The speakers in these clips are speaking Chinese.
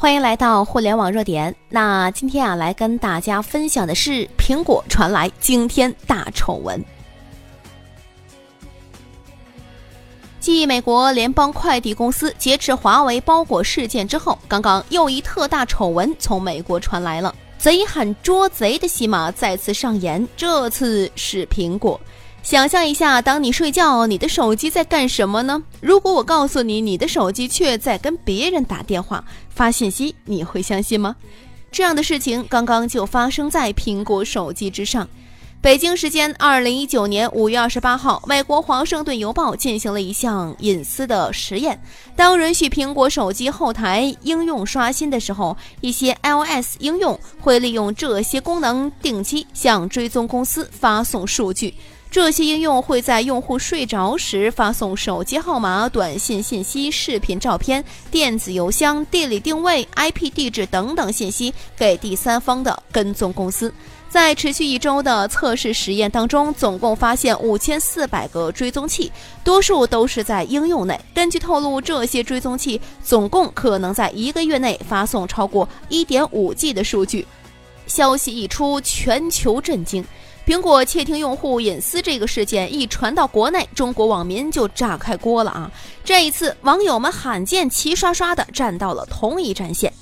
欢迎来到互联网热点。那今天啊，来跟大家分享的是苹果传来惊天大丑闻。继美国联邦快递公司劫持华为包裹事件之后，刚刚又一特大丑闻从美国传来了，贼喊捉贼的戏码再次上演，这次是苹果。想象一下，当你睡觉，你的手机在干什么呢？如果我告诉你，你的手机却在跟别人打电话、发信息，你会相信吗？这样的事情刚刚就发生在苹果手机之上。北京时间二零一九年五月二十八号，美国《华盛顿邮报》进行了一项隐私的实验。当允许苹果手机后台应用刷新的时候，一些 iOS 应用会利用这些功能定期向追踪公司发送数据。这些应用会在用户睡着时发送手机号码、短信信息、视频、照片、电子邮箱、地理定位、IP 地址等等信息给第三方的跟踪公司。在持续一周的测试实验当中，总共发现五千四百个追踪器，多数都是在应用内。根据透露，这些追踪器总共可能在一个月内发送超过一点五 G 的数据。消息一出，全球震惊。苹果窃听用户隐私这个事件一传到国内，中国网民就炸开锅了啊！这一次，网友们罕见齐刷刷的站到了同一战线。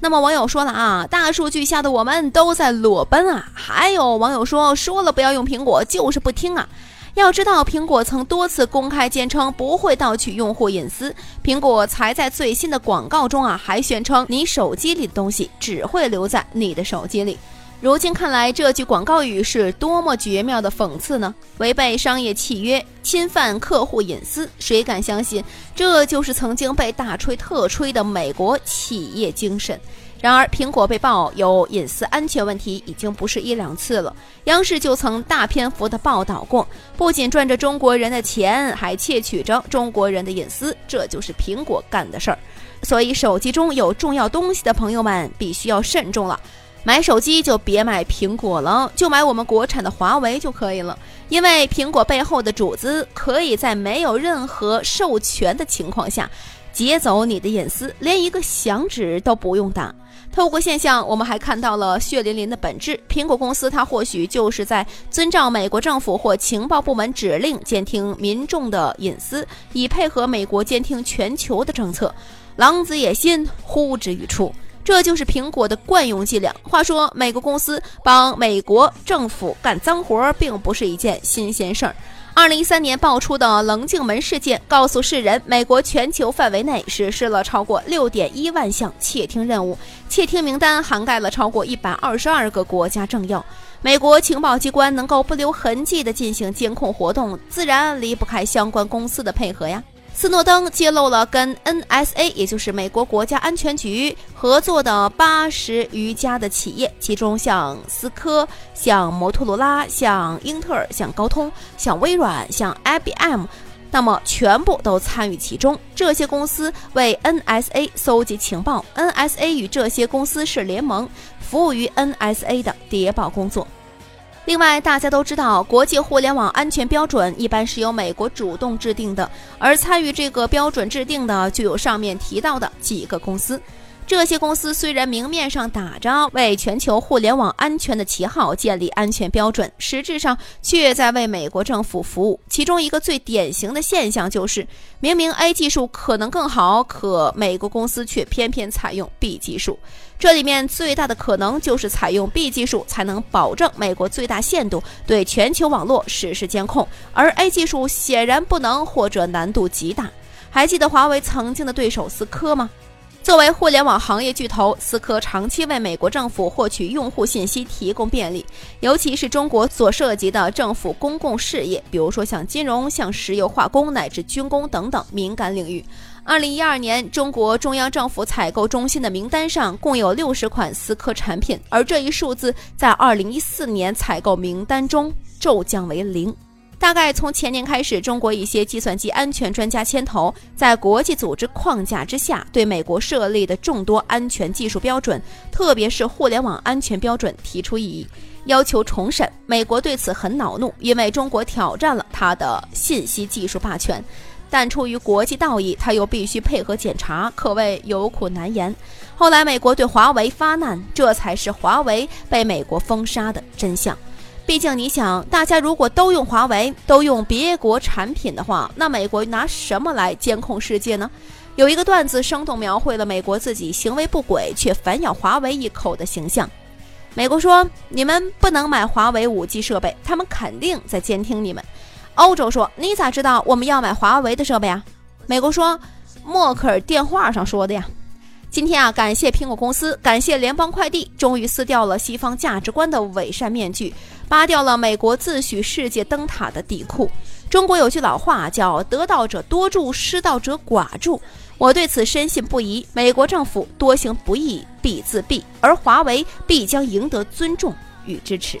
那么网友说了啊，大数据下的我们都在裸奔啊！还有网友说，说了不要用苹果，就是不听啊！要知道，苹果曾多次公开坚称不会盗取用户隐私，苹果才在最新的广告中啊，还宣称你手机里的东西只会留在你的手机里。如今看来，这句广告语是多么绝妙的讽刺呢？违背商业契约，侵犯客户隐私，谁敢相信这就是曾经被大吹特吹的美国企业精神？然而，苹果被曝有隐私安全问题已经不是一两次了，央视就曾大篇幅的报道过，不仅赚着中国人的钱，还窃取着中国人的隐私，这就是苹果干的事儿。所以，手机中有重要东西的朋友们必须要慎重了。买手机就别买苹果了，就买我们国产的华为就可以了。因为苹果背后的主子可以在没有任何授权的情况下劫走你的隐私，连一个响指都不用打。透过现象，我们还看到了血淋淋的本质：苹果公司它或许就是在遵照美国政府或情报部门指令监听民众的隐私，以配合美国监听全球的政策。狼子野心，呼之欲出。这就是苹果的惯用伎俩。话说，美国公司帮美国政府干脏活，并不是一件新鲜事儿。二零一三年爆出的棱镜门事件，告诉世人，美国全球范围内实施了超过六点一万项窃听任务，窃听名单涵盖了超过一百二十二个国家政要。美国情报机关能够不留痕迹地进行监控活动，自然离不开相关公司的配合呀。斯诺登揭露了跟 NSA，也就是美国国家安全局合作的八十余家的企业，其中像思科、像摩托罗拉、像英特尔、像高通、像微软、像 IBM，那么全部都参与其中。这些公司为 NSA 搜集情报，NSA 与这些公司是联盟，服务于 NSA 的谍报工作。另外，大家都知道，国际互联网安全标准一般是由美国主动制定的，而参与这个标准制定的就有上面提到的几个公司。这些公司虽然明面上打着为全球互联网安全的旗号建立安全标准，实质上却在为美国政府服务。其中一个最典型的现象就是，明明 A 技术可能更好，可美国公司却偏偏采用 B 技术。这里面最大的可能就是采用 B 技术才能保证美国最大限度对全球网络实施监控，而 A 技术显然不能或者难度极大。还记得华为曾经的对手思科吗？作为互联网行业巨头，思科长期为美国政府获取用户信息提供便利，尤其是中国所涉及的政府公共事业，比如说像金融、像石油化工乃至军工等等敏感领域。二零一二年，中国中央政府采购中心的名单上共有六十款思科产品，而这一数字在二零一四年采购名单中骤降为零。大概从前年开始，中国一些计算机安全专家牵头，在国际组织框架之下，对美国设立的众多安全技术标准，特别是互联网安全标准提出异议，要求重审。美国对此很恼怒，因为中国挑战了他的信息技术霸权。但出于国际道义，他又必须配合检查，可谓有苦难言。后来美国对华为发难，这才是华为被美国封杀的真相。毕竟你想，大家如果都用华为，都用别国产品的话，那美国拿什么来监控世界呢？有一个段子生动描绘了美国自己行为不轨却反咬华为一口的形象。美国说：“你们不能买华为五 G 设备，他们肯定在监听你们。”欧洲说：“你咋知道我们要买华为的设备啊？”美国说：“默克尔电话上说的呀。”今天啊，感谢苹果公司，感谢联邦快递，终于撕掉了西方价值观的伪善面具，扒掉了美国自诩世界灯塔的底裤。中国有句老话叫“得道者多助，失道者寡助”，我对此深信不疑。美国政府多行不义必自毙，而华为必将赢得尊重与支持。